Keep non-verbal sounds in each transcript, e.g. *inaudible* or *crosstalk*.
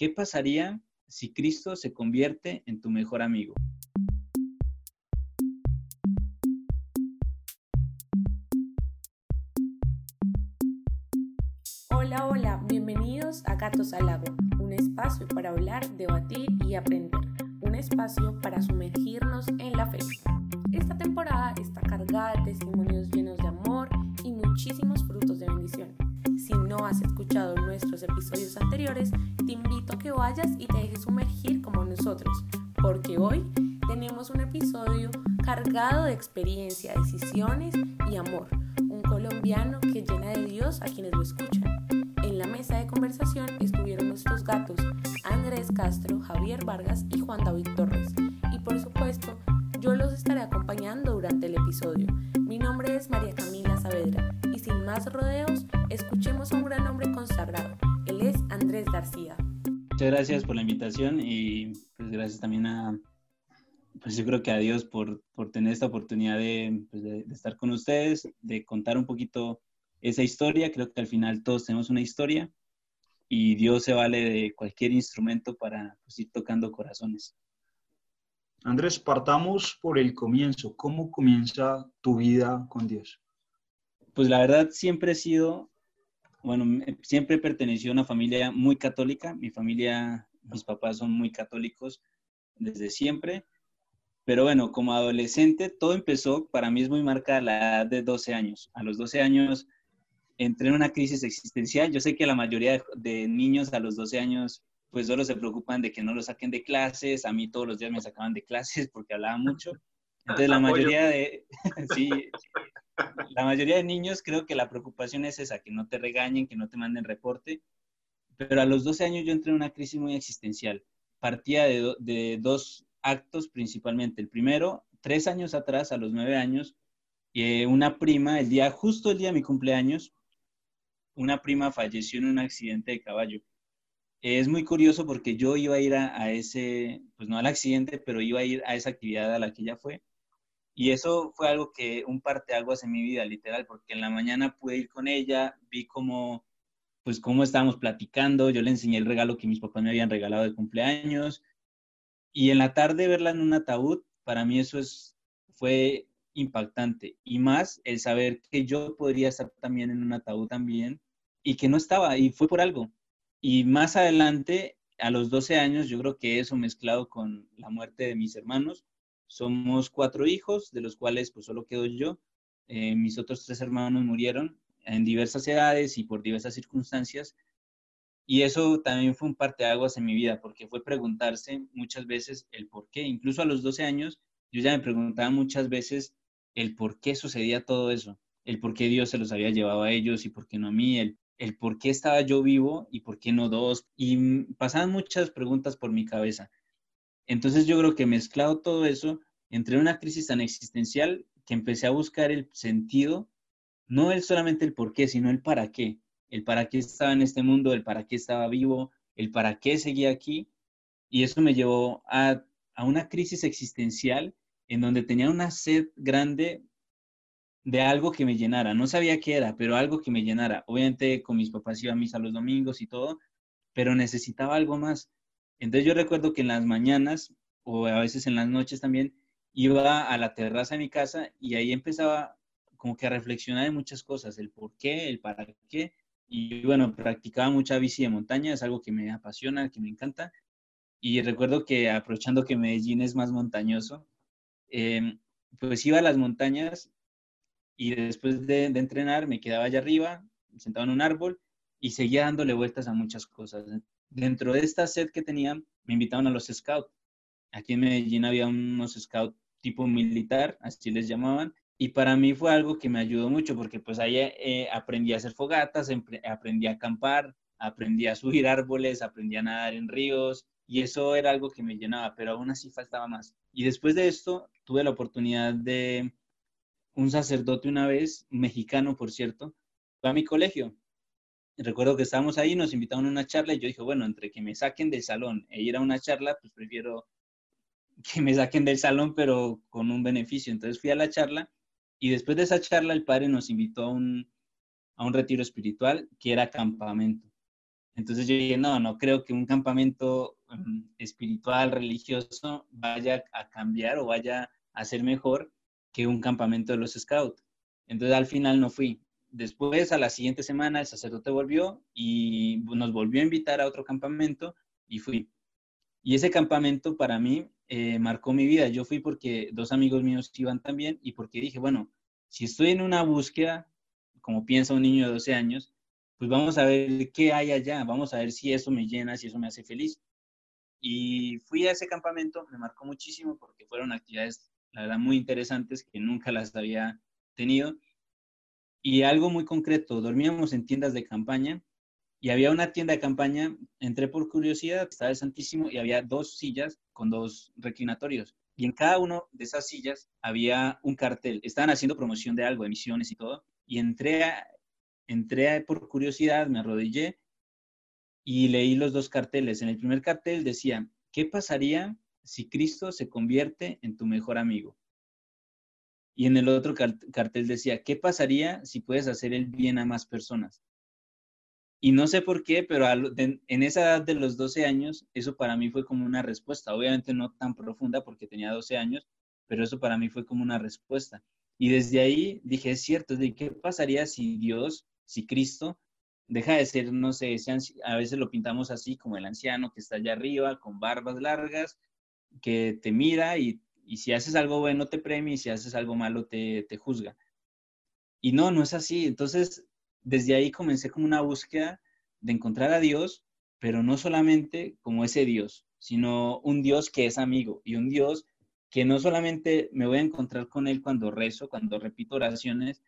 ¿qué pasaría si Cristo se convierte en tu mejor amigo? Hola, hola, bienvenidos a Gatos al Lago, un espacio para hablar, debatir y aprender, un espacio para sumergirnos en la fe. Esta temporada está cargada de testimonios llenos de amor y muchísimos frutos de bendición. Si no has escuchado nuestros episodios anteriores, te invito a que vayas y te dejes sumergir como nosotros, porque hoy tenemos un episodio cargado de experiencia, decisiones y amor. Un colombiano que llena de Dios a quienes lo escuchan. En la mesa de conversación estuvieron nuestros gatos Andrés Castro, Javier Vargas y Juan David Torres. Y por supuesto, yo los estaré acompañando durante el episodio. Mi nombre es María Camila Saavedra y sin más rodeos, Muchas gracias por la invitación y pues gracias también a, pues yo creo que a Dios por, por tener esta oportunidad de, pues, de, de, estar con ustedes, de contar un poquito esa historia. Creo que al final todos tenemos una historia y Dios se vale de cualquier instrumento para pues, ir tocando corazones. Andrés, partamos por el comienzo. ¿Cómo comienza tu vida con Dios? Pues la verdad siempre he sido, bueno, siempre perteneció a una familia muy católica. Mi familia, mis papás son muy católicos desde siempre. Pero bueno, como adolescente, todo empezó, para mí es muy marcada la edad de 12 años. A los 12 años entré en una crisis existencial. Yo sé que la mayoría de, de niños a los 12 años pues solo se preocupan de que no lo saquen de clases. A mí todos los días me sacaban de clases porque hablaba mucho. Entonces la mayoría de, *laughs* sí, la mayoría de niños creo que la preocupación es esa, que no te regañen, que no te manden reporte. Pero a los 12 años yo entré en una crisis muy existencial. Partía de, de dos actos principalmente. El primero, tres años atrás, a los nueve años, eh, una prima, el día, justo el día de mi cumpleaños, una prima falleció en un accidente de caballo. Es muy curioso porque yo iba a ir a, a, ese, pues no al accidente, pero iba a ir a esa actividad a la que ella fue. Y eso fue algo que, un parteaguas en mi vida, literal, porque en la mañana pude ir con ella, vi cómo, pues cómo estábamos platicando, yo le enseñé el regalo que mis papás me habían regalado de cumpleaños, y en la tarde verla en un ataúd, para mí eso es, fue impactante. Y más el saber que yo podría estar también en un ataúd también y que no estaba, y fue por algo. Y más adelante, a los 12 años, yo creo que eso mezclado con la muerte de mis hermanos, somos cuatro hijos, de los cuales pues solo quedo yo. Eh, mis otros tres hermanos murieron en diversas edades y por diversas circunstancias. Y eso también fue un parteaguas en mi vida, porque fue preguntarse muchas veces el por qué. Incluso a los 12 años, yo ya me preguntaba muchas veces el por qué sucedía todo eso, el por qué Dios se los había llevado a ellos y por qué no a mí, el, el por qué estaba yo vivo y por qué no dos. Y pasaban muchas preguntas por mi cabeza. Entonces yo creo que mezclado todo eso, entré en una crisis tan existencial que empecé a buscar el sentido, no el solamente el por qué, sino el para qué el para qué estaba en este mundo, el para qué estaba vivo, el para qué seguía aquí. Y eso me llevó a, a una crisis existencial en donde tenía una sed grande de algo que me llenara. No sabía qué era, pero algo que me llenara. Obviamente con mis papás iba a misa los domingos y todo, pero necesitaba algo más. Entonces yo recuerdo que en las mañanas o a veces en las noches también iba a la terraza de mi casa y ahí empezaba como que a reflexionar de muchas cosas, el por qué, el para qué, y bueno, practicaba mucha bici de montaña, es algo que me apasiona, que me encanta. Y recuerdo que aprovechando que Medellín es más montañoso, eh, pues iba a las montañas y después de, de, entrenar me quedaba allá arriba, sentado en un árbol y seguía dándole vueltas a muchas cosas. Dentro de esta sed que tenía, me invitaban a los scouts. Aquí en Medellín había unos scouts tipo militar, así les llamaban, y para mí fue algo que me ayudó mucho porque pues ahí eh, aprendí a hacer fogatas, aprendí a acampar, aprendí a subir *laughs* árboles, aprendí a nadar en ríos y eso era algo que me llenaba, pero aún así faltaba más. Y después de esto tuve la oportunidad de un sacerdote una vez, mexicano por cierto, fue a mi colegio. Recuerdo que estábamos ahí, nos invitaron a una charla y yo dije, bueno, entre que me saquen del salón e ir a una charla, pues prefiero que me saquen del salón, pero con un beneficio. Entonces fui a la charla y después de esa charla, el padre nos invitó a un, a un retiro espiritual que era campamento. Entonces yo dije, no, no creo que un campamento um, espiritual, religioso, vaya a cambiar o vaya a ser mejor que un campamento de los scouts. Entonces al final no fui. Después, a la siguiente semana, el sacerdote volvió y nos volvió a invitar a otro campamento y fui. Y ese campamento para mí eh, marcó mi vida. Yo fui porque dos amigos míos iban también y porque dije, bueno, si estoy en una búsqueda, como piensa un niño de 12 años, pues vamos a ver qué hay allá, vamos a ver si eso me llena, si eso me hace feliz. Y fui a ese campamento, me marcó muchísimo porque fueron actividades, la verdad, muy interesantes que nunca las había tenido. Y algo muy concreto, dormíamos en tiendas de campaña y había una tienda de campaña, entré por curiosidad, estaba el Santísimo y había dos sillas con dos reclinatorios. Y en cada una de esas sillas había un cartel. Estaban haciendo promoción de algo, emisiones y todo. Y entré entré por curiosidad, me arrodillé y leí los dos carteles. En el primer cartel decía, ¿qué pasaría si Cristo se convierte en tu mejor amigo? Y en el otro cartel decía, ¿qué pasaría si puedes hacer el bien a más personas? Y no sé por qué, pero en esa edad de los 12 años, eso para mí fue como una respuesta. Obviamente no tan profunda porque tenía 12 años, pero eso para mí fue como una respuesta. Y desde ahí dije, es cierto, de qué pasaría si Dios si Cristo deja de ser, no sé, a veces lo pintamos así como el anciano que está allá arriba con barbas largas, que te mira y, si haces algo bueno te premia y si haces algo malo te, te juzga. Y no, no es así. Entonces, desde ahí comencé como una búsqueda de encontrar a Dios, pero no solamente como ese Dios, sino un Dios que es amigo y un Dios que no solamente me voy a encontrar con Él cuando rezo, cuando repito oraciones,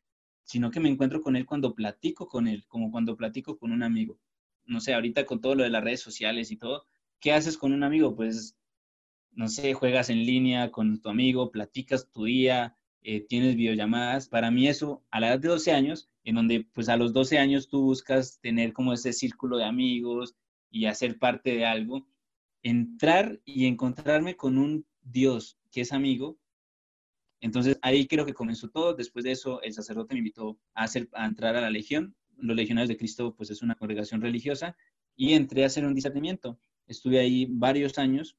sino que me encuentro con él cuando platico con él, como cuando platico con un amigo. No sé, ahorita con todo lo de las redes sociales y todo, ¿qué haces con un amigo? Pues, no sé, juegas en línea con tu amigo, platicas tu día, eh, tienes videollamadas. Para mí eso, a la edad de 12 años, en donde pues a los 12 años tú buscas tener como ese círculo de amigos y hacer parte de algo, entrar y encontrarme con un Dios que es amigo, entonces ahí creo que comenzó todo. Después de eso, el sacerdote me invitó a, hacer, a entrar a la Legión. Los Legionarios de Cristo, pues es una congregación religiosa, y entré a hacer un discernimiento. Estuve ahí varios años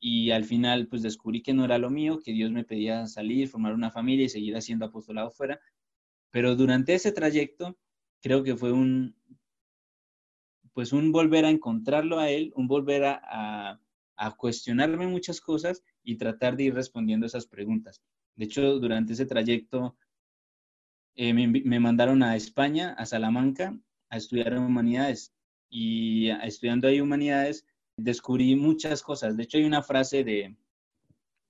y al final, pues descubrí que no era lo mío, que Dios me pedía salir, formar una familia y seguir haciendo apostolado fuera. Pero durante ese trayecto, creo que fue un, pues un volver a encontrarlo a Él, un volver a, a cuestionarme muchas cosas y tratar de ir respondiendo esas preguntas. De hecho, durante ese trayecto eh, me, mandaron a España, a Salamanca, a estudiar humanidades. Y estudiando ahí humanidades, descubrí muchas cosas. De hecho, hay una frase de,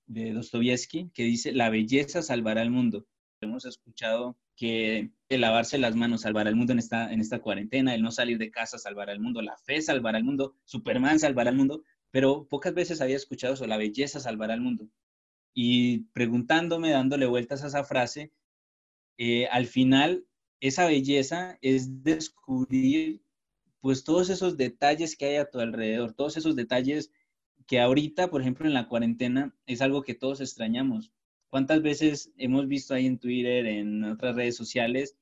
de Dostoyevsky que dice, la belleza salvará el mundo. Hemos escuchado que el lavarse las manos salvará el mundo en esta, en esta cuarentena, el no salir de casa salvará el mundo, la fe salvará el mundo, Superman salvará el mundo, pero pocas veces había escuchado eso, la belleza salvará al mundo. Y preguntándome, dándole vueltas a esa frase, eh, al final esa belleza es descubrir pues todos esos detalles que hay a tu alrededor, todos esos detalles que ahorita, por ejemplo, en la cuarentena, es algo que todos extrañamos. ¿Cuántas veces hemos visto ahí en Twitter, en otras redes sociales,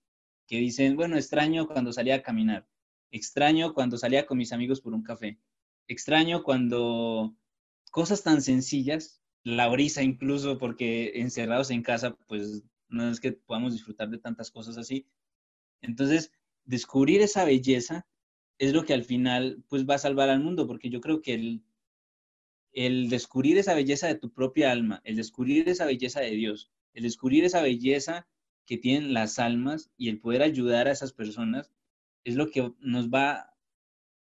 que dicen, bueno, extraño cuando salía a caminar, extraño cuando salía con mis amigos por un café, extraño cuando cosas tan sencillas, la brisa incluso, porque encerrados en casa, pues no es que podamos disfrutar de tantas cosas así. Entonces, descubrir esa belleza es lo que al final pues va a salvar al mundo, porque yo creo que el, el descubrir esa belleza de tu propia alma, el descubrir esa belleza de Dios, el descubrir esa belleza que tienen las almas y el poder ayudar a esas personas, es lo que nos va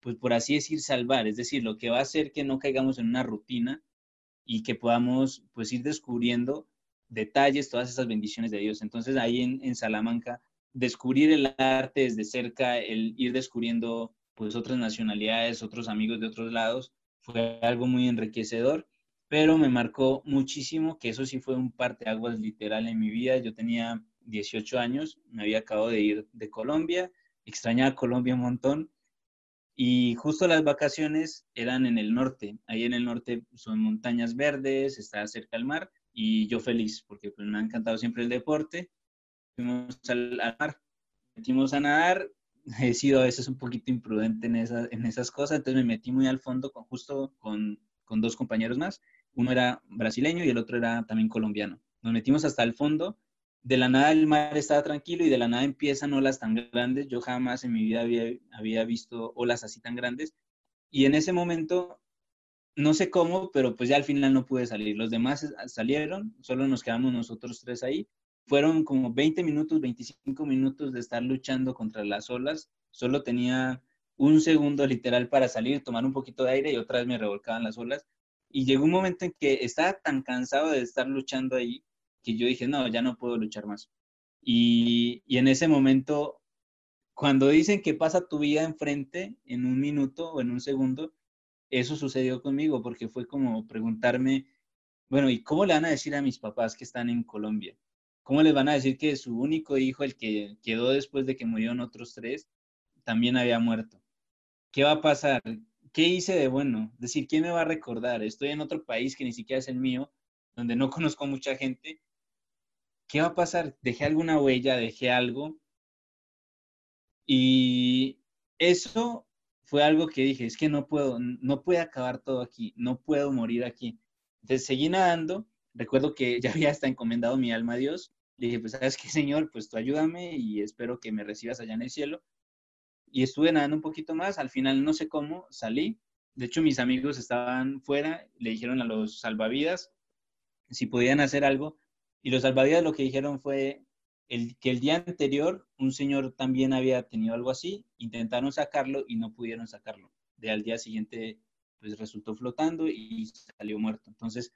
pues por así decir, salvar, es decir, lo que va a hacer que no caigamos en una rutina y que podamos pues ir descubriendo detalles, todas esas bendiciones de Dios. Entonces ahí en, Salamanca, descubrir el arte desde cerca, el ir descubriendo pues otras nacionalidades, otros amigos de otros lados, fue algo muy enriquecedor, pero me marcó muchísimo, que eso sí fue un parteaguas literal en mi vida. Yo tenía 18 años, me había acabado de ir de Colombia, extrañaba Colombia un montón, y justo las vacaciones eran en el norte. Ahí en el norte son montañas verdes, está cerca del mar y yo feliz porque pues, me ha encantado siempre el deporte. Fuimos al, mar, metimos a nadar, he sido a veces un poquito imprudente en, en esas cosas, entonces me metí muy al fondo con, justo con, con dos compañeros más. Uno era brasileño y el otro era también colombiano. Nos metimos hasta el fondo. De la nada el mar estaba tranquilo y de la nada empiezan olas tan grandes. Yo jamás en mi vida había, había visto olas así tan grandes. Y en ese momento, no sé cómo, pero pues ya al final no pude salir. Los demás salieron, solo nos quedamos nosotros tres ahí fueron como 20 minutos, 25 minutos de estar luchando contra las olas. Solo tenía un segundo literal para salir, tomar un poquito de aire y otra vez me revolcaban las olas. Y llegó un momento en que estaba tan cansado de estar luchando ahí que yo dije, no, ya no puedo luchar más. Y, y en ese momento, cuando dicen que pasa tu vida enfrente en un minuto o en un segundo, eso sucedió conmigo porque fue como preguntarme, bueno, ¿y cómo le van a decir a mis papás que están en Colombia? ¿Cómo les van a decir que su único hijo, el que quedó después de que murieron otros tres, también había muerto? ¿Qué va a pasar? ¿Qué hice de bueno? Decir, ¿quién me va a recordar? Estoy en otro país que ni siquiera es el mío, donde no *laughs* conozco mucha gente. ¿Qué va a pasar? ¿Dejé alguna huella? ¿Dejé algo? Y eso fue algo que dije, es que no puedo, no puede acabar todo aquí, no puedo morir aquí. Entonces seguí nadando recuerdo que *laughs* ya había hasta encomendado mi alma a Dios. Le dije, pues, ¿sabes qué, Señor? Pues tú ayúdame y espero que me recibas allá en el cielo. Y estuve nadando un poquito más. Al final, no sé cómo, salí. De hecho, mis amigos estaban fuera. Le dijeron a los salvavidas si podían hacer algo. Y los salvavidas lo que dijeron fue el, que el día anterior un señor también había tenido algo así. Intentaron sacarlo y no pudieron sacarlo. De al día siguiente, pues resultó flotando y salió muerto. Entonces,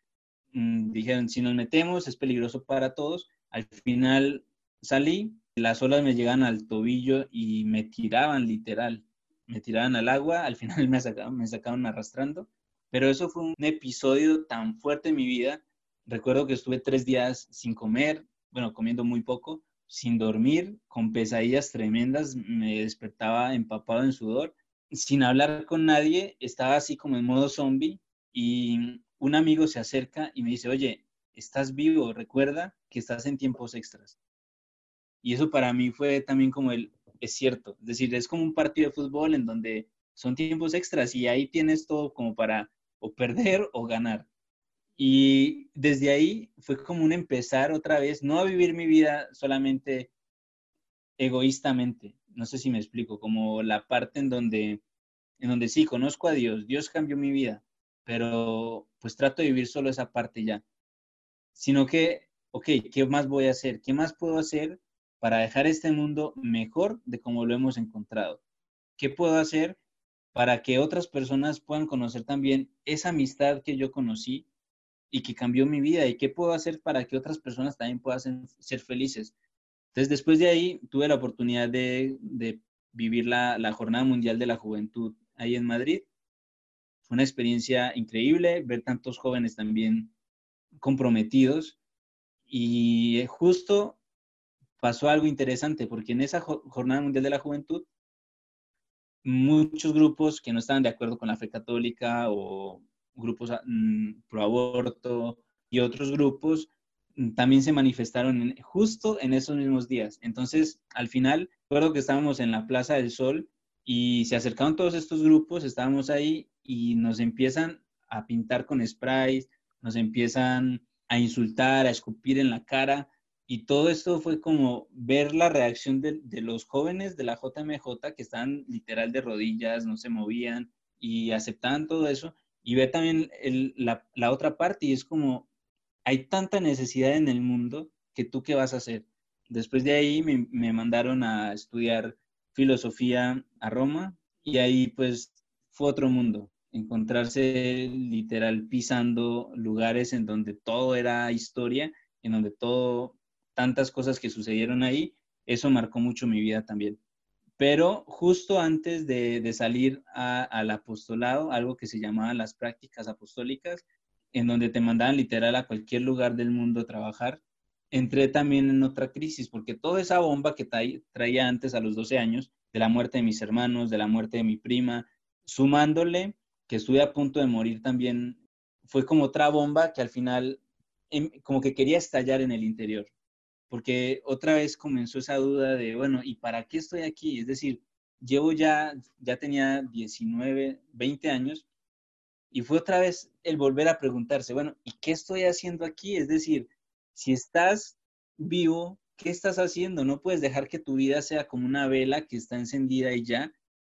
Mm, dijeron, si nos metemos es peligroso para todos. Al final salí, las olas me llegan al tobillo y me tiraban literal, me tiraban al agua, al final *laughs* me sacaban, me sacaron arrastrando. Pero eso fue un episodio tan fuerte en mi vida. Recuerdo que estuve tres días sin comer, bueno, comiendo muy poco, sin dormir, con pesadillas tremendas, me despertaba empapado en sudor, sin hablar con nadie, estaba así como en modo zombie y un amigo se acerca y me dice, oye, estás vivo, recuerda que estás en tiempos extras. Y eso para mí fue también como el, es cierto, es decir, es como un partido de fútbol en donde son tiempos extras y ahí tienes todo como para o perder o ganar. Y desde ahí fue como un empezar otra vez, no a vivir mi vida solamente egoístamente, no sé si me explico, como la parte en donde, en donde sí, conozco a Dios, Dios cambió mi vida, pero pues trato de vivir solo esa parte ya. Sino que, ok, ¿qué más voy a hacer? ¿Qué más puedo hacer para dejar este mundo mejor de como lo hemos encontrado? ¿Qué puedo hacer para que otras personas puedan conocer también esa amistad que yo conocí y que cambió mi vida? ¿Y qué puedo hacer para que otras personas también puedan ser felices? Entonces, después de ahí, tuve la oportunidad de, vivir la, la Jornada Mundial de la Juventud ahí en Madrid fue una experiencia increíble ver tantos jóvenes también comprometidos y eh, justo pasó algo interesante porque en esa Jornada Mundial de la Juventud muchos grupos que no estaban de acuerdo con la fe católica o grupos mm, pro aborto y otros grupos mm, también se manifestaron justo en esos mismos días. Entonces, al final, recuerdo que estábamos en la Plaza del Sol y se acercaron todos estos grupos, estábamos ahí y nos empiezan a pintar con sprays, nos empiezan a insultar, a escupir en la cara. Y todo esto fue como ver la reacción de, los jóvenes de la JMJ que estaban literal de rodillas, no se movían y aceptaban todo eso. Y ver también la, otra parte y es como, hay tanta necesidad en el mundo que tú qué vas a hacer. Después de ahí me mandaron a estudiar filosofía a Roma y ahí pues fue otro mundo encontrarse literal pisando lugares en donde todo era historia, en donde todo, tantas cosas que sucedieron ahí, eso marcó mucho mi vida también. Pero justo antes de, salir al apostolado, algo que se llamaba las prácticas apostólicas, en donde te mandaban literal a cualquier lugar del mundo a trabajar, entré también en otra crisis, porque toda esa bomba que traía antes a los 12 años, de la muerte de mis hermanos, de la muerte de mi prima, sumándole que estuve a punto de morir también, fue como otra bomba que al final em, como que quería estallar en el interior, porque otra vez comenzó esa duda de, bueno, ¿y para qué estoy aquí? Es decir, llevo ya, ya tenía 19, 20 años y fue otra vez el volver a preguntarse, bueno, ¿y qué estoy haciendo aquí? Es decir, si estás vivo, ¿qué estás haciendo? No puedes dejar que tu vida sea como una vela que está encendida y ya,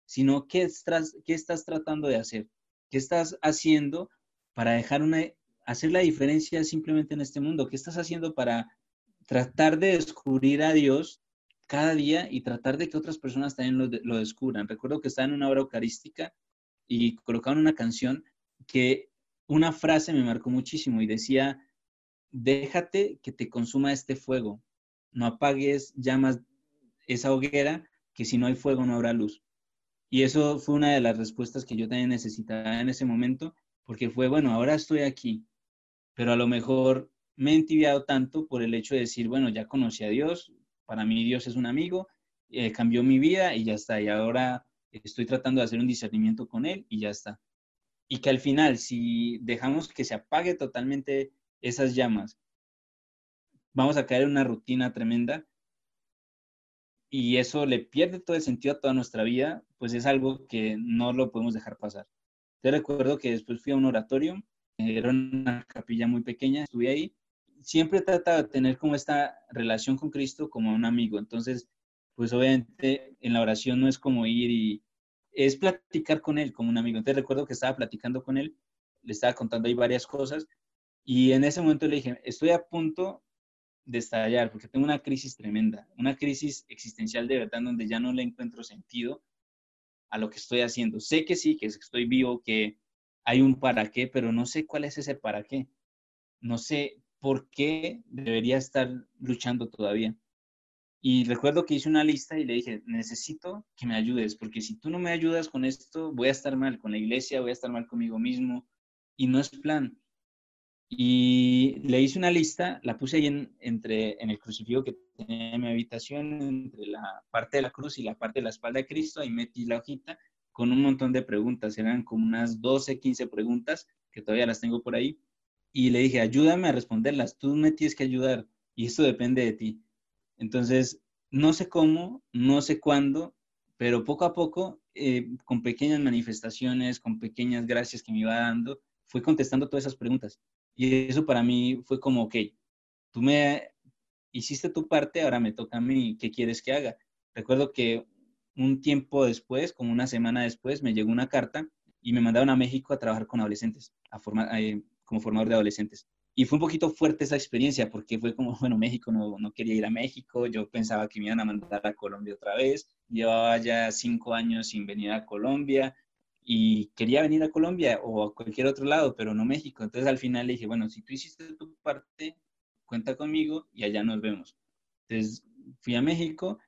sino ¿qué estás, qué estás tratando de hacer? ¿Qué estás haciendo para dejar una, hacer la diferencia simplemente en este mundo? ¿Qué estás haciendo para tratar de descubrir a Dios cada día y tratar de que otras personas también lo, descubran. Recuerdo que estaba en una obra eucarística y colocaban una canción que una frase me marcó muchísimo y decía, déjate que te consuma este fuego, no apagues llamas esa hoguera, que si no hay fuego no habrá luz. Y eso fue una de las respuestas que yo también necesitaba en ese momento, porque fue, bueno, ahora estoy aquí, pero a lo mejor me he entibiado tanto por el hecho de decir, bueno, ya conocí a Dios, para mí Dios es un amigo, eh, cambió mi vida y ya está. Y ahora estoy tratando de hacer un discernimiento con Él y ya está. Y que al final, si dejamos que se apague totalmente esas llamas, vamos a caer en una rutina tremenda y eso le pierde todo el sentido a toda nuestra vida, pues es algo que no lo podemos dejar pasar. Te recuerdo que después fui a un oratorio, era una capilla muy pequeña, estuve ahí siempre trata de tener como esta relación con Cristo como un amigo. Entonces, pues obviamente en la oración no es como ir y es platicar con él como un amigo. Entonces recuerdo que estaba platicando con él, le estaba contando ahí varias cosas y en ese momento le dije, estoy a punto de estallar porque tengo una crisis tremenda, una crisis existencial de verdad donde ya no le encuentro sentido a lo que estoy haciendo. Sé que sí, que estoy vivo, que hay un para qué, pero no sé cuál es ese para qué. No sé por qué debería estar luchando todavía. Y recuerdo que hice una lista y le dije, necesito que me ayudes, porque si tú no me ayudas con esto, voy a estar mal con la iglesia, voy a estar mal conmigo mismo, y no es plan. Y le hice una lista, la puse ahí en, entre, en el crucifijo que tenía en mi habitación, entre la parte de la cruz y la parte de la espalda de Cristo, y metí la hojita con un montón de preguntas, eran como unas 12, 15 preguntas, que todavía las tengo por ahí, y le dije, ayúdame a responderlas, tú me tienes que ayudar y esto depende de ti. Entonces, no sé cómo, no sé cuándo, pero poco a poco, eh, con pequeñas manifestaciones, con pequeñas gracias que me iba dando, fui contestando todas esas preguntas. Y eso para mí fue como, ok, tú me hiciste tu parte, ahora me toca a mí, ¿qué quieres que haga? Recuerdo que un tiempo después, como una semana después, me llegó una carta y me mandaron a México a trabajar con adolescentes, a formar, eh, como formador de adolescentes. Y fue un poquito fuerte esa experiencia porque fue como, *laughs* bueno, México no, no quería ir a México, yo pensaba que me iban a mandar a Colombia otra vez, llevaba ya cinco años sin venir a Colombia y quería venir a Colombia o a cualquier otro lado, pero no México. Entonces al final le dije, bueno, si tú hiciste tu parte, cuenta conmigo y allá nos vemos. Entonces fui a México,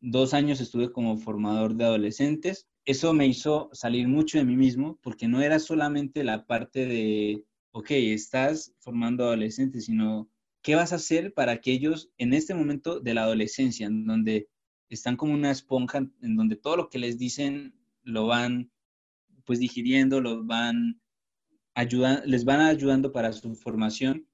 dos años estuve como formador de adolescentes. Eso me hizo salir mucho de mí mismo porque no era solamente la parte de ok, estás formando adolescentes, sino qué vas a hacer para que ellos en este momento de la adolescencia, en donde están como una esponja, en donde todo lo que les dicen lo van pues digiriendo, lo van ayudando, les van ayudando para su formación.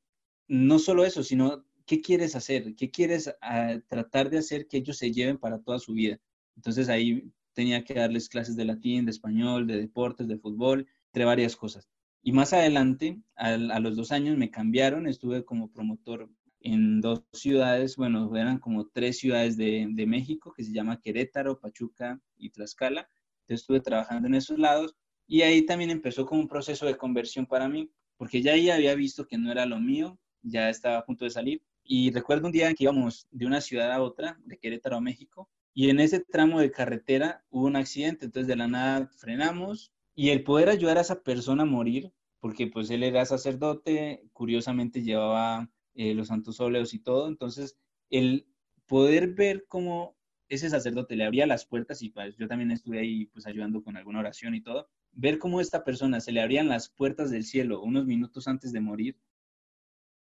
No solo eso, sino qué quieres hacer, qué quieres ah, tratar de hacer que ellos se lleven para toda su vida. Entonces ahí tenía que darles clases de latín, de español, de deportes, de fútbol, entre varias cosas. Y más adelante, a, los dos años, me cambiaron, estuve como promotor en dos ciudades, bueno, eran como tres ciudades de, de, México, que se llama Querétaro, Pachuca y Tlaxcala. Entonces estuve trabajando en esos lados y ahí también empezó como un proceso de conversión para mí, porque ya ahí había visto que no era lo mío, ya estaba a punto de salir. Y recuerdo un día que íbamos de una ciudad a otra, de Querétaro a México, y en ese tramo de carretera hubo un accidente, entonces de la nada frenamos, y el poder ayudar a esa persona a morir, porque pues él era sacerdote, curiosamente llevaba eh, los santos óleos y todo, entonces el poder ver cómo ese sacerdote le abría las puertas y pues yo también estuve ahí pues ayudando con alguna oración y todo, ver cómo esta persona se le abrían las puertas del cielo unos minutos antes de morir,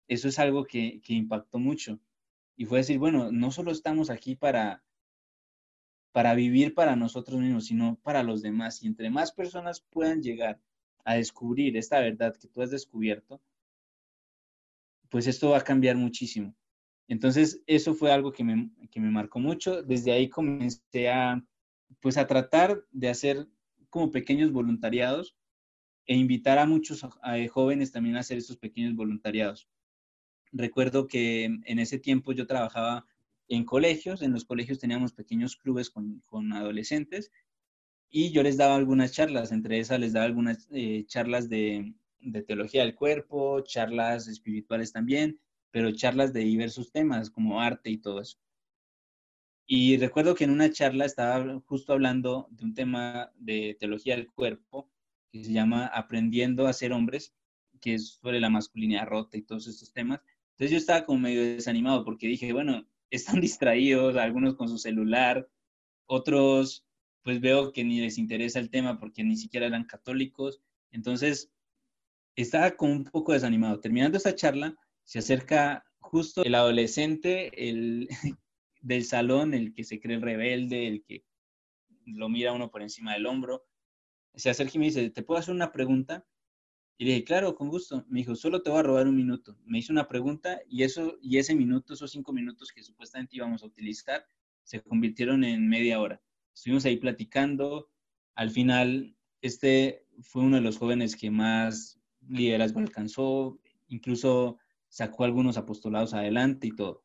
eso es algo que, que impactó mucho. Y fue decir, bueno, no solo estamos aquí para, para vivir para nosotros mismos, sino para los demás. Y entre más personas puedan llegar a descubrir esta verdad que tú has descubierto, pues esto va a cambiar muchísimo. Entonces, eso fue algo que me, que me marcó mucho. Desde ahí comencé a pues a tratar de hacer como pequeños voluntariados e invitar a muchos jóvenes también a hacer estos pequeños voluntariados. Recuerdo que en ese tiempo yo trabajaba en colegios, en los colegios teníamos pequeños clubes con, adolescentes y yo les daba algunas charlas, entre esas les daba algunas eh, charlas de, de teología del cuerpo, charlas espirituales también, pero charlas de diversos temas como arte y todo eso. Y recuerdo que en una charla estaba justo hablando de un tema de teología del cuerpo que se llama Aprendiendo a ser hombres, que es sobre la masculinidad rota y todos estos temas. Entonces yo estaba como medio desanimado porque dije, bueno, están *laughs* distraídos, algunos con su celular, otros pues veo que ni les interesa el tema porque ni siquiera eran católicos. Entonces estaba como un poco desanimado. Terminando esta charla, se acerca justo el adolescente el, *laughs* del salón, el que se cree rebelde, el que lo mira uno por encima del hombro, se acerca y me dice, ¿te puedo hacer una pregunta? Y le dije, claro, con gusto. Me dijo, solo te voy a robar un minuto. Me hizo una pregunta y, eso, y ese minuto, esos cinco minutos que supuestamente íbamos a utilizar, se convirtieron en media hora. Estuvimos ahí platicando. Al final, este fue uno de los jóvenes que más liderazgo alcanzó, incluso sacó algunos apostolados adelante y todo.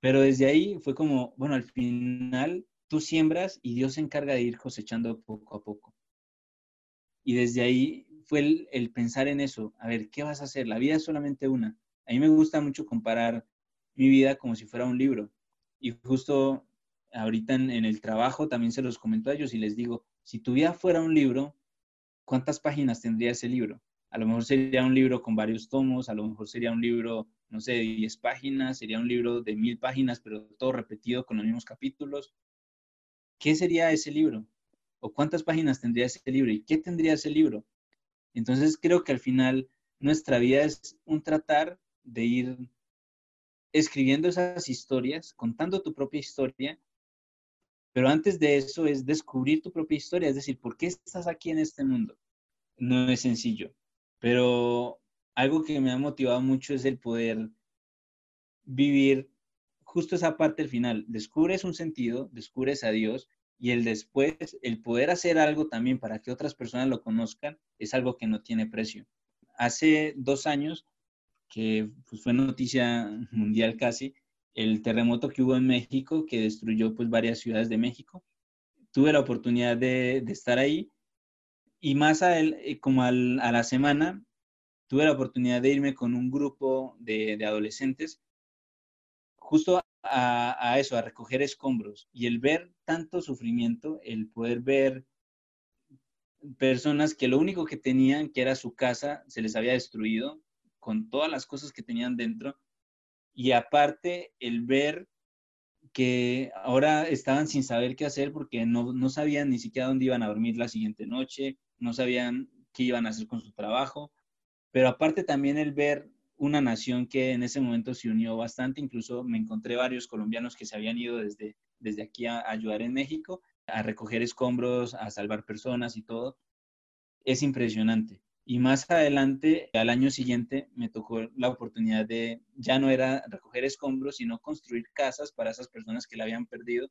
Pero desde ahí fue como, bueno, al final tú siembras y Dios se encarga de ir cosechando poco a poco. Y desde ahí fue el, pensar en eso, a ver, ¿qué vas a hacer? La vida es solamente una. A mí me gusta mucho comparar mi vida como si fuera un libro. Y justo ahorita en, el trabajo también se los comento a ellos y les digo, si tu vida fuera un libro, ¿cuántas páginas tendría ese libro? A lo mejor sería un libro con varios tomos, a lo mejor sería un libro, no sé, de 10 páginas, sería un libro de mil páginas, pero todo repetido con los mismos capítulos. ¿Qué sería ese libro? o cuántas páginas tendría ese libro y qué tendría ese libro. Entonces creo que al final nuestra vida es un tratar de ir escribiendo esas historias, contando tu propia historia, pero antes de eso es descubrir tu propia historia, es decir, ¿por qué estás aquí en este mundo? No es sencillo, pero algo que me ha motivado mucho es el poder vivir justo esa parte del final. Descubres un sentido, descubres a Dios y el después, el poder hacer algo también para que otras personas lo conozcan, es algo que no tiene precio. Hace dos años, que pues, fue noticia mundial casi, el terremoto que hubo en México, que destruyó pues varias ciudades de México, tuve la oportunidad de, estar ahí y más a él, eh, como a la semana, tuve la oportunidad de irme con un grupo de, adolescentes justo a, eso, a recoger escombros. Y el ver tanto sufrimiento, el poder ver personas que lo único que tenían, que era su casa, se les había destruido con todas las cosas que tenían dentro. Y aparte, el ver que ahora estaban sin saber qué hacer porque no, no sabían ni siquiera dónde iban a dormir la siguiente noche, no sabían qué iban a hacer con su trabajo. Pero aparte también el ver una nación que en ese momento se unió bastante, incluso me encontré varios colombianos que se habían ido desde, desde aquí a, ayudar en México, a recoger escombros, a salvar personas y todo. Es impresionante. Y más adelante, al año siguiente, me tocó la oportunidad de, ya no era recoger escombros, sino construir casas para esas personas que la habían perdido.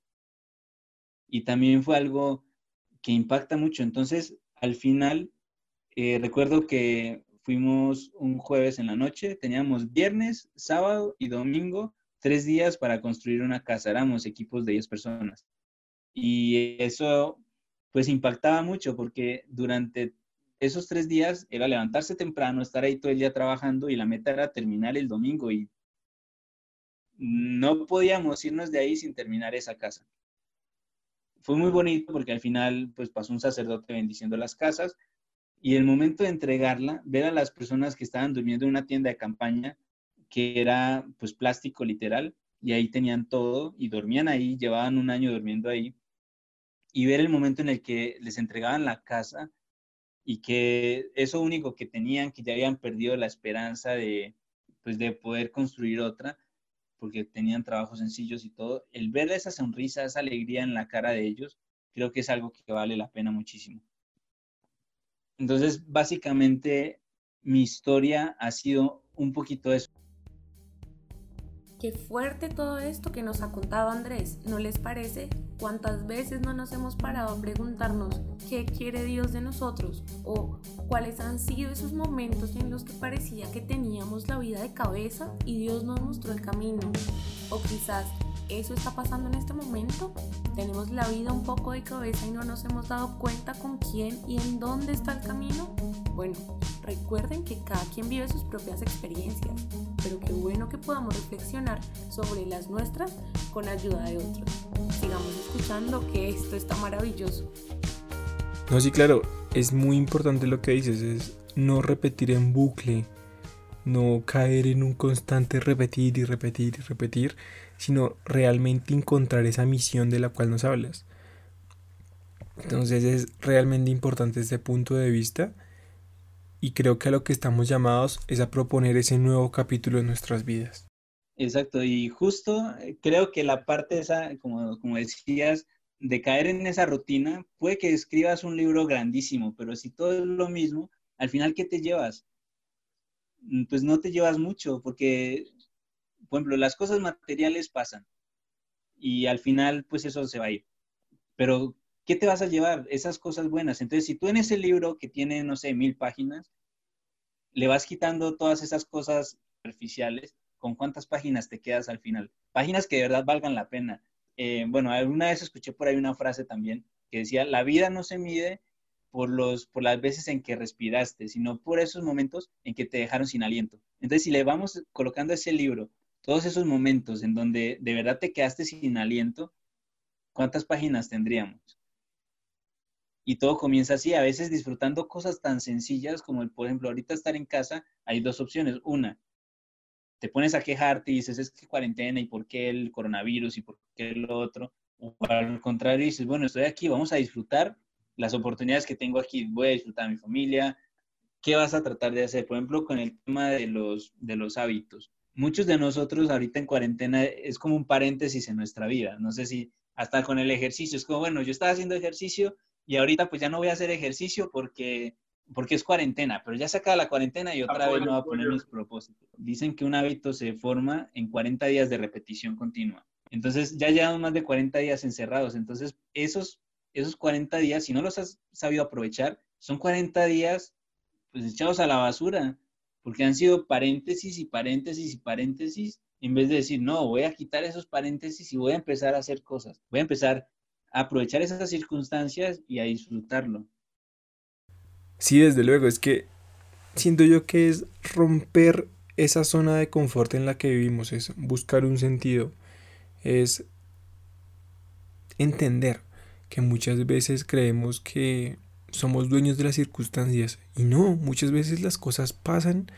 Y también fue algo que impacta mucho. Entonces, al final, eh, recuerdo que fuimos un jueves en la noche, teníamos viernes, sábado y domingo, tres días para construir una casa, éramos equipos de 10 personas. Y eso pues impactaba mucho porque durante esos tres días era levantarse temprano, estar ahí todo el día trabajando y la meta era terminar el domingo y no podíamos irnos de ahí sin terminar esa casa. Fue muy bonito porque al final pues pasó un sacerdote bendiciendo las casas, y el momento de entregarla, ver a las personas que estaban durmiendo en una tienda de campaña, que era pues plástico literal, y ahí tenían todo y dormían ahí, llevaban un año durmiendo ahí, y ver el momento en el que les entregaban la casa y que eso único que tenían, que ya habían perdido la esperanza de, pues, de poder construir otra, porque tenían trabajos sencillos y todo, el ver esa sonrisa, esa alegría en la cara de ellos, creo que es algo que vale la pena muchísimo. Entonces, básicamente, mi historia ha sido un poquito eso. Qué fuerte todo esto que nos ha contado Andrés, ¿no les parece? ¿Cuántas veces no nos hemos parado a preguntarnos qué quiere Dios de nosotros? ¿O cuáles han sido esos momentos en los que parecía que teníamos la vida de cabeza y Dios nos mostró el camino? ¿O quizás eso está pasando en este momento? ¿Tenemos la vida un poco de cabeza y no nos hemos dado cuenta con quién y en dónde está el camino? Bueno, recuerden que cada quien vive sus propias experiencias, pero qué bueno que podamos reflexionar sobre las nuestras con ayuda de otros. Sigamos escuchando que esto está maravilloso. No, sí, claro, es muy importante lo que dices, es no repetir en bucle, no caer en un constante repetir y repetir y repetir, sino realmente encontrar esa misión de la cual nos hablas. Entonces es realmente importante este punto de vista y creo que a lo que estamos llamados es a proponer ese nuevo capítulo en nuestras vidas. Exacto, y justo eh, creo que la parte esa, como, como decías, de caer en esa rutina, puede que escribas un libro grandísimo, pero si todo es lo mismo, al final, ¿qué te llevas? Mm, pues no te llevas mucho, porque, por ejemplo, las cosas materiales pasan y al final, pues eso se va a ir. Pero ¿qué te vas a llevar? Esas cosas buenas. Entonces, si tú en ese libro que tiene, no sé, mil páginas, le vas quitando todas esas cosas superficiales, ¿con cuántas páginas te quedas al final? Páginas que de verdad valgan la pena. Eh, bueno, alguna vez escuché por ahí una frase también que decía, la vida no se mide por, los, por las veces en que respiraste, sino por esos momentos en que te dejaron sin aliento. Entonces, si le vamos colocando ese libro, todos esos momentos en donde de verdad te quedaste sin aliento, ¿cuántas páginas tendríamos? y todo comienza así, a veces disfrutando cosas tan sencillas como el, por ejemplo, ahorita estar en casa, hay dos opciones. Una, te pones a quejarte y dices, es que cuarentena y por qué el coronavirus y por qué lo otro. O al contrario, dices, bueno, estoy aquí, vamos a disfrutar las oportunidades que tengo aquí, voy a disfrutar a mi familia. ¿Qué vas a tratar de hacer? Por ejemplo, con el tema de los, de los hábitos. Muchos de nosotros ahorita en cuarentena es como un paréntesis en nuestra vida. No sé si hasta con el ejercicio, es como, bueno, yo estaba haciendo ejercicio, y ahorita pues ya no voy a hacer ejercicio porque, porque es cuarentena, pero ya se acaba la cuarentena y otra vez no voy a poner mis propósitos. Dicen que un hábito se forma en 40 días de repetición continua. Entonces ya llevamos más de 40 días encerrados. Entonces esos, esos 40 días, si no los has sabido aprovechar, son 40 días pues echados a la basura, porque han sido paréntesis y paréntesis y paréntesis, en vez de decir, no, voy a quitar esos paréntesis y voy a empezar a hacer cosas. Voy a empezar aprovechar esas circunstancias y a disfrutarlo. Sí, desde luego, es que siento yo que es romper esa zona de confort en la que vivimos, es buscar un sentido, es entender que muchas veces creemos que somos dueños de las circunstancias y no, muchas veces las cosas pasan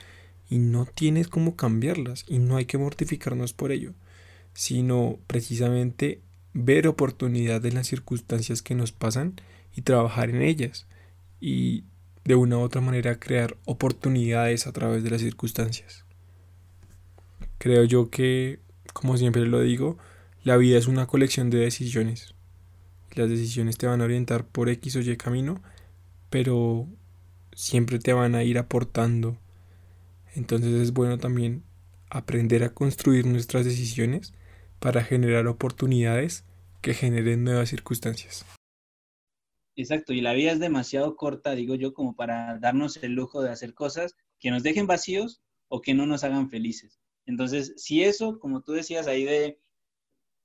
y no tienes cómo cambiarlas y no hay que mortificarnos por ello, sino precisamente ver oportunidad en las circunstancias que nos pasan y trabajar en ellas y de una u otra manera crear oportunidades a través de las circunstancias. Creo yo que, como siempre lo digo, la vida es una colección de decisiones. Las decisiones te van a orientar por X o Y camino, pero siempre te van a ir aportando. Entonces es bueno también aprender a construir nuestras decisiones para generar oportunidades que generen nuevas circunstancias. Exacto, y la vida es demasiado corta, digo yo, como para darnos el lujo de hacer cosas que nos dejen vacíos o que no nos hagan felices. Entonces, si eso, como tú decías ahí de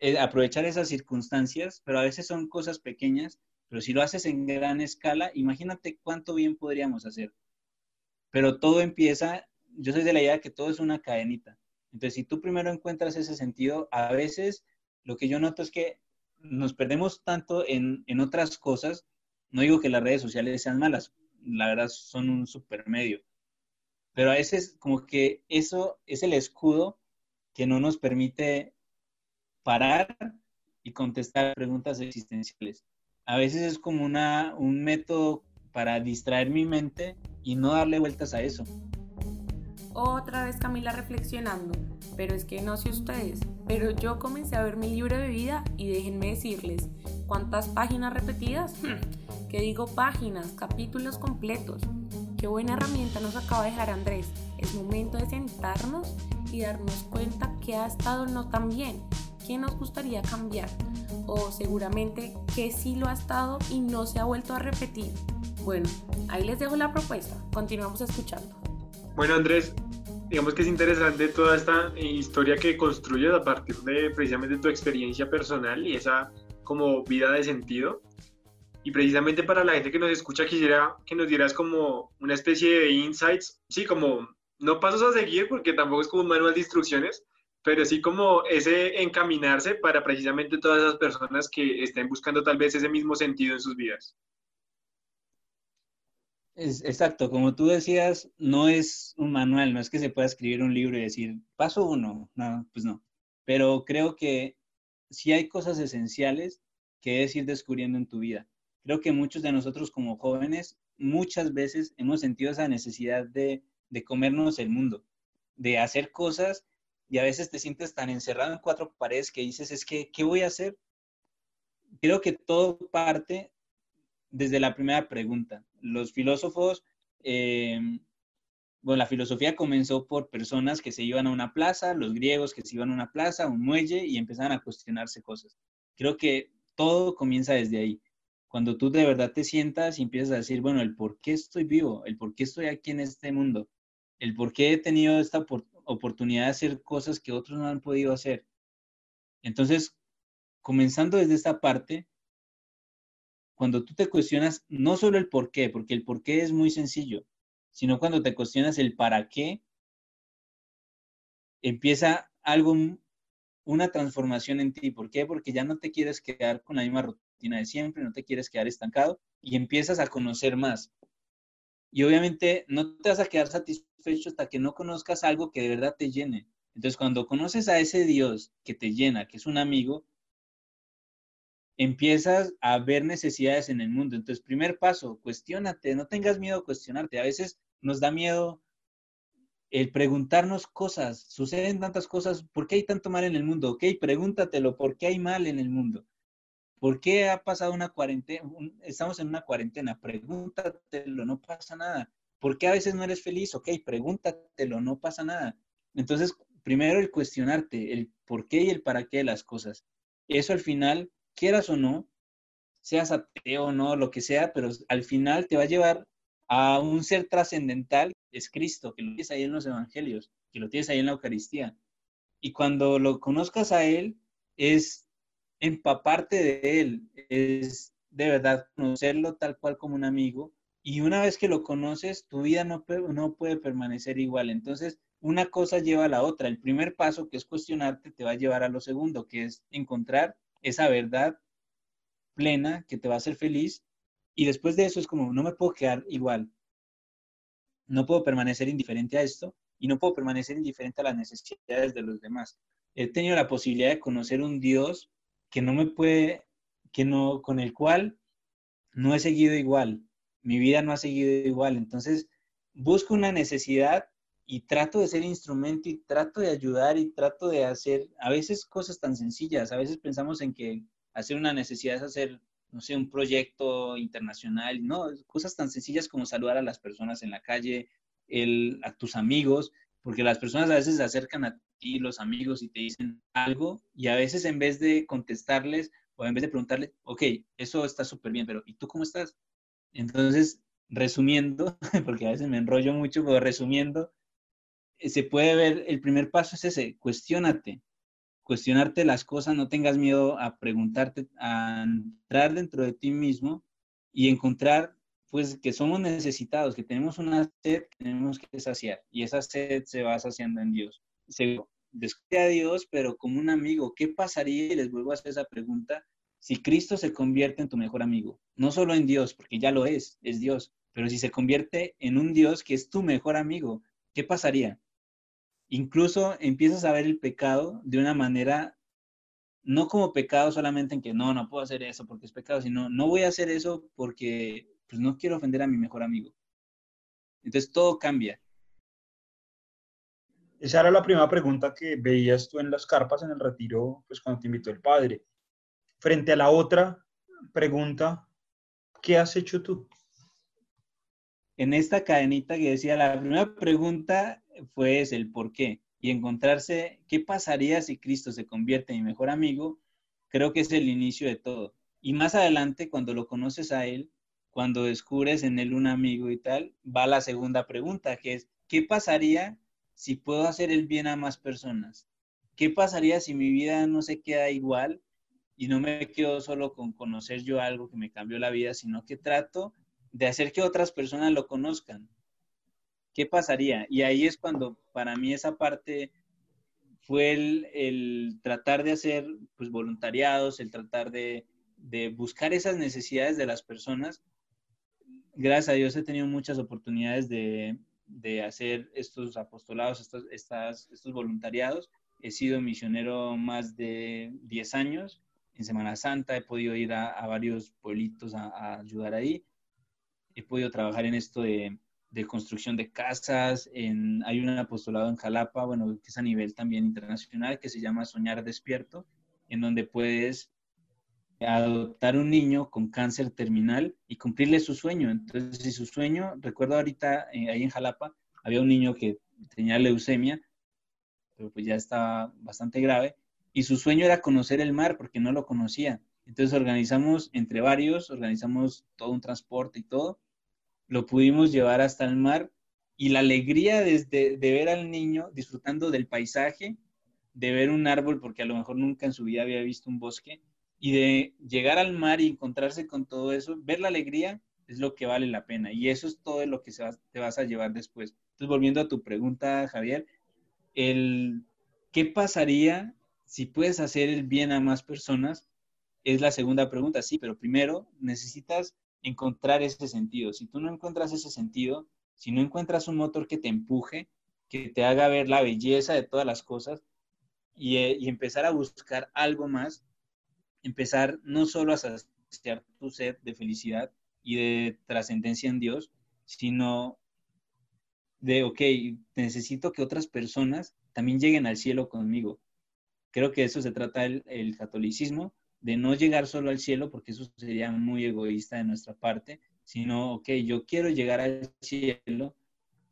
eh, aprovechar esas circunstancias, pero a veces son cosas pequeñas, pero si lo haces en gran escala, imagínate cuánto bien podríamos hacer. Pero todo empieza, yo soy de la idea que todo es una cadenita. Entonces, si tú primero encuentras ese sentido, a veces lo que yo noto es que nos perdemos tanto en, otras cosas. No digo que las redes sociales sean malas, la verdad son un super medio. Pero a veces como que eso es el escudo que no nos permite parar y contestar preguntas existenciales. A veces es como una, un método para distraer mi mente y no darle vueltas a eso. Otra vez Camila reflexionando, pero es que no sé ustedes, pero yo comencé a ver mi libro de vida y déjenme decirles, ¿cuántas páginas repetidas? Hmm, ¿Qué digo páginas? Capítulos completos. Qué buena herramienta nos acaba de dejar Andrés. Es momento de sentarnos y darnos cuenta que ha estado no tan bien, que nos gustaría cambiar o seguramente que sí lo ha estado y no se ha vuelto a repetir. Bueno, ahí les dejo la propuesta, continuamos escuchando. Bueno Andrés, digamos que es interesante toda esta historia que construyes a partir de precisamente tu experiencia personal y esa como vida de sentido. Y precisamente para la gente que nos escucha quisiera que nos dieras como una especie de insights, sí, como no pasos a seguir porque tampoco es como un manual de instrucciones, pero sí como ese encaminarse para precisamente todas esas personas que estén buscando tal vez ese mismo sentido en sus vidas. Es, exacto, como tú decías, no es un manual, no es que se pueda escribir un libro y decir, paso uno, no, pues no. Pero creo que sí hay cosas esenciales que debes ir descubriendo en tu vida. Creo que muchos de nosotros como jóvenes muchas veces hemos sentido esa necesidad de, de comernos el mundo, de hacer cosas y a veces te sientes tan encerrado en cuatro paredes que dices, es que, ¿qué voy a hacer? Creo que todo parte desde la primera pregunta. Los filósofos, eh, bueno, la filosofía comenzó por personas que se iban a una plaza, los griegos que se iban a una plaza, un muelle y empezaban a cuestionarse cosas. Creo que todo comienza desde ahí. Cuando tú de verdad te sientas y empiezas a decir, bueno, el por qué estoy vivo, el por qué estoy aquí en este mundo, el por qué he tenido esta oportunidad de hacer cosas que otros no han podido hacer. Entonces, comenzando desde esta parte, cuando tú te cuestionas no solo el por qué, porque el por qué es muy sencillo, sino cuando te cuestionas el para qué, empieza algo, una transformación en ti. ¿Por qué? Porque ya no te quieres quedar con la misma rutina de siempre, no te quieres quedar estancado y empiezas a conocer más. Y obviamente no te vas a quedar satisfecho hasta que no conozcas algo que de verdad te llene. Entonces, cuando conoces a ese Dios que te llena, que es un amigo, empiezas a ver necesidades en el mundo. Entonces, primer paso, cuestiónate, no tengas miedo a cuestionarte. A veces nos da miedo el preguntarnos cosas. Suceden tantas cosas, ¿por qué hay tanto mal en el mundo? Ok, pregúntatelo, ¿por qué hay mal en el mundo? ¿Por qué ha pasado una cuarentena? Estamos en una cuarentena, pregúntatelo, no pasa nada. ¿Por qué a veces no eres feliz? Ok, pregúntatelo, no pasa nada. Entonces, primero el cuestionarte, el por qué y el para qué de las cosas. Eso al final quieras o no, seas ateo o no, lo que sea, pero al final te va a llevar a un ser trascendental, es Cristo, que lo tienes ahí en los evangelios, que lo tienes ahí en la Eucaristía. Y cuando lo conozcas a Él, es empaparte de Él, es de verdad conocerlo tal cual como un amigo. Y una vez que lo conoces, tu vida no, no puede permanecer igual. Entonces, una cosa lleva a la otra. El primer paso, que es cuestionarte, te va a llevar a lo segundo, que es encontrar esa verdad plena que te va a hacer feliz. Y después de eso es como, no me puedo quedar igual. No puedo permanecer indiferente a esto y no puedo permanecer indiferente a las necesidades de los demás. He tenido la posibilidad de conocer un Dios que no me puede, que no, con el cual no he seguido igual. Mi vida no ha seguido igual. Entonces, busco una necesidad y trato de ser instrumento y trato de ayudar y trato de hacer a veces cosas tan sencillas. A veces pensamos en que hacer una necesidad es hacer, no sé, un proyecto internacional. No, cosas tan sencillas como saludar a las personas en la calle, el, a tus amigos, porque las personas a veces se acercan a ti, los amigos, y te dicen algo y a veces en vez de contestarles o en vez de preguntarles, ok, eso está súper bien, pero ¿y tú cómo estás? Entonces, resumiendo, *laughs* porque a veces me enrollo mucho, pero resumiendo, eh, se puede ver, el primer paso es ese, cuestionate, cuestionarte las cosas, no tengas miedo a preguntarte, a entrar dentro de ti mismo y encontrar pues que somos necesitados, que tenemos una sed que tenemos que saciar y esa sed se va saciando en Dios. Se descubre a Dios, pero como un amigo, ¿qué pasaría? Y les vuelvo a hacer esa pregunta, si Cristo se convierte en tu mejor amigo, no solo en Dios, porque ya lo es, es Dios, pero si se convierte en un Dios que es tu mejor amigo, ¿qué pasaría? incluso empiezas a ver el pecado de una manera, no como pecado solamente en que no, no puedo hacer eso porque es pecado, sino no voy a hacer eso porque pues no quiero ofender a mi mejor amigo. Entonces todo cambia. Esa era la primera pregunta que veías tú en las carpas en el retiro, pues cuando te invitó el padre. Frente a la otra pregunta, ¿qué has hecho tú? En esta cadenita que decía, la primera pregunta fue el por qué. y encontrarse qué pasaría si Cristo se convierte en mi mejor amigo, creo que es el inicio de todo. Y más adelante, cuando lo conoces a Él, cuando descubres en Él un amigo y tal, va la segunda pregunta, que es, ¿qué pasaría si puedo hacer el bien a más personas? ¿Qué pasaría si mi vida no se queda igual y no me quedo solo con conocer yo algo que me cambió la vida, sino que trato de hacer que otras personas lo conozcan? ¿Qué pasaría? Y ahí es cuando para mí esa parte fue el, tratar de hacer pues, voluntariados, el tratar de, buscar esas necesidades de las personas. Gracias a Dios he tenido muchas oportunidades de, hacer estos apostolados, estos, estos voluntariados. He sido misionero más de 10 años. En Semana Santa he podido ir a, varios pueblitos a ayudar ahí. He podido trabajar en esto de, de construcción de casas. Hay un apostolado en Jalapa, bueno, que es a nivel también internacional, que se llama Soñar Despierto, en donde puedes adoptar un niño con cáncer terminal y cumplirle su sueño. Entonces, si su sueño, recuerdo ahorita eh, ahí en Jalapa, había un niño que tenía leucemia, pero pues ya estaba bastante grave, y su sueño era conocer el mar porque no lo conocía. Entonces organizamos entre varios, organizamos todo un transporte y todo, lo pudimos llevar hasta el mar y la alegría de, ver al niño disfrutando del paisaje, de ver un árbol, porque a lo mejor nunca en su vida había visto un bosque, y de llegar al mar y encontrarse con todo eso, ver la alegría es lo que vale la pena. Y eso es todo lo que te vas a llevar después. Entonces, volviendo a tu pregunta, Javier, el, ¿qué pasaría si puedes hacer el bien a más personas? Es la segunda pregunta, sí, pero primero necesitas encontrar ese sentido. Si tú no encuentras ese sentido, si no encuentras un motor que te empuje, que te haga ver la belleza de todas las cosas y, eh, empezar a buscar algo más, empezar no solo a saciar tu sed de felicidad y de trascendencia en Dios, sino de, ok, necesito que otras personas también lleguen al cielo conmigo. Creo que eso se trata el catolicismo, de no llegar solo al cielo, porque eso sería muy egoísta de nuestra parte, sino, ok, yo quiero llegar al cielo,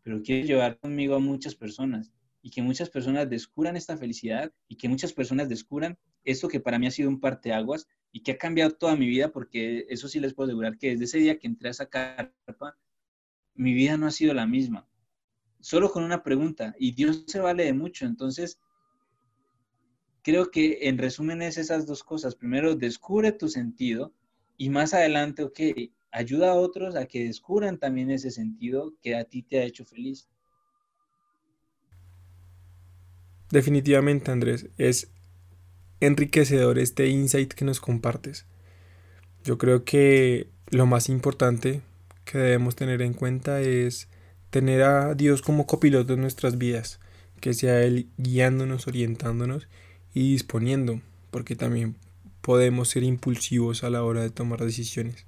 pero quiero llevar conmigo a muchas personas y que muchas personas descubran esta felicidad y que muchas personas descubran esto que para mí ha sido un parteaguas y que ha cambiado toda mi vida, porque eso sí les puedo asegurar que desde ese día que entré a esa carpa, mi vida no ha sido la misma. Solo con una pregunta, y Dios se vale de mucho, entonces creo que en resumen es esas dos cosas. Primero, descubre tu sentido y más adelante, ok, ayuda a otros a que descubran también ese sentido que a ti te ha hecho feliz. Definitivamente, Andrés, es enriquecedor este insight que nos compartes. Yo creo que lo más importante que debemos tener en cuenta es tener a Dios como copiloto en nuestras vidas, que sea Él guiándonos, orientándonos y disponiendo, porque también podemos ser impulsivos a la hora de tomar decisiones,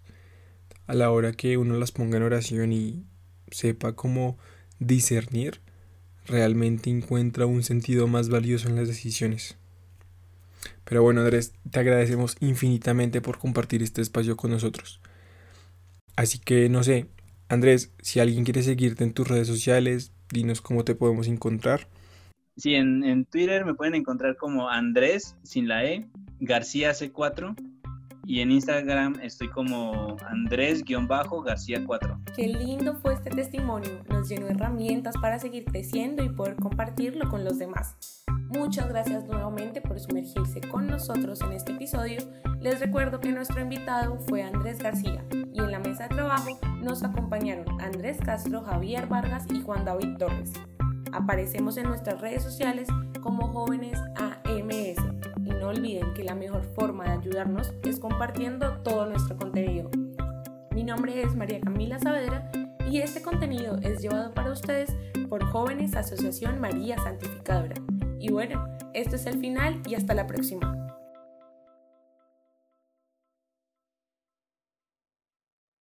a la hora que uno las ponga en oración y sepa cómo discernir, realmente encuentra un sentido más valioso en las decisiones. Pero bueno, Andrés, te agradecemos infinitamente por compartir este espacio con nosotros. Así que no sé, Andrés, si alguien quiere seguirte en tus redes sociales, dinos cómo te podemos encontrar. Sí, en, Twitter me pueden encontrar como Andrés, sin la E, García C4. Y en Instagram estoy como Andrés-García4. Qué lindo fue este testimonio. Nos llenó herramientas para seguir creciendo y poder compartirlo con los demás. Muchas gracias nuevamente por sumergirse con nosotros en este episodio. Les recuerdo que nuestro invitado fue Andrés García y en la mesa de trabajo nos acompañaron Andrés Castro, Javier Vargas y Juan David Torres. Aparecemos en nuestras redes sociales como jóvenes AMS y no olviden que la mejor forma de ayudarnos es compartiendo todo nuestro contenido. Mi nombre es María Camila Saavedra y este contenido es llevado para ustedes por Jóvenes Asociación María Santificadora. Y bueno, esto es el final y hasta la próxima.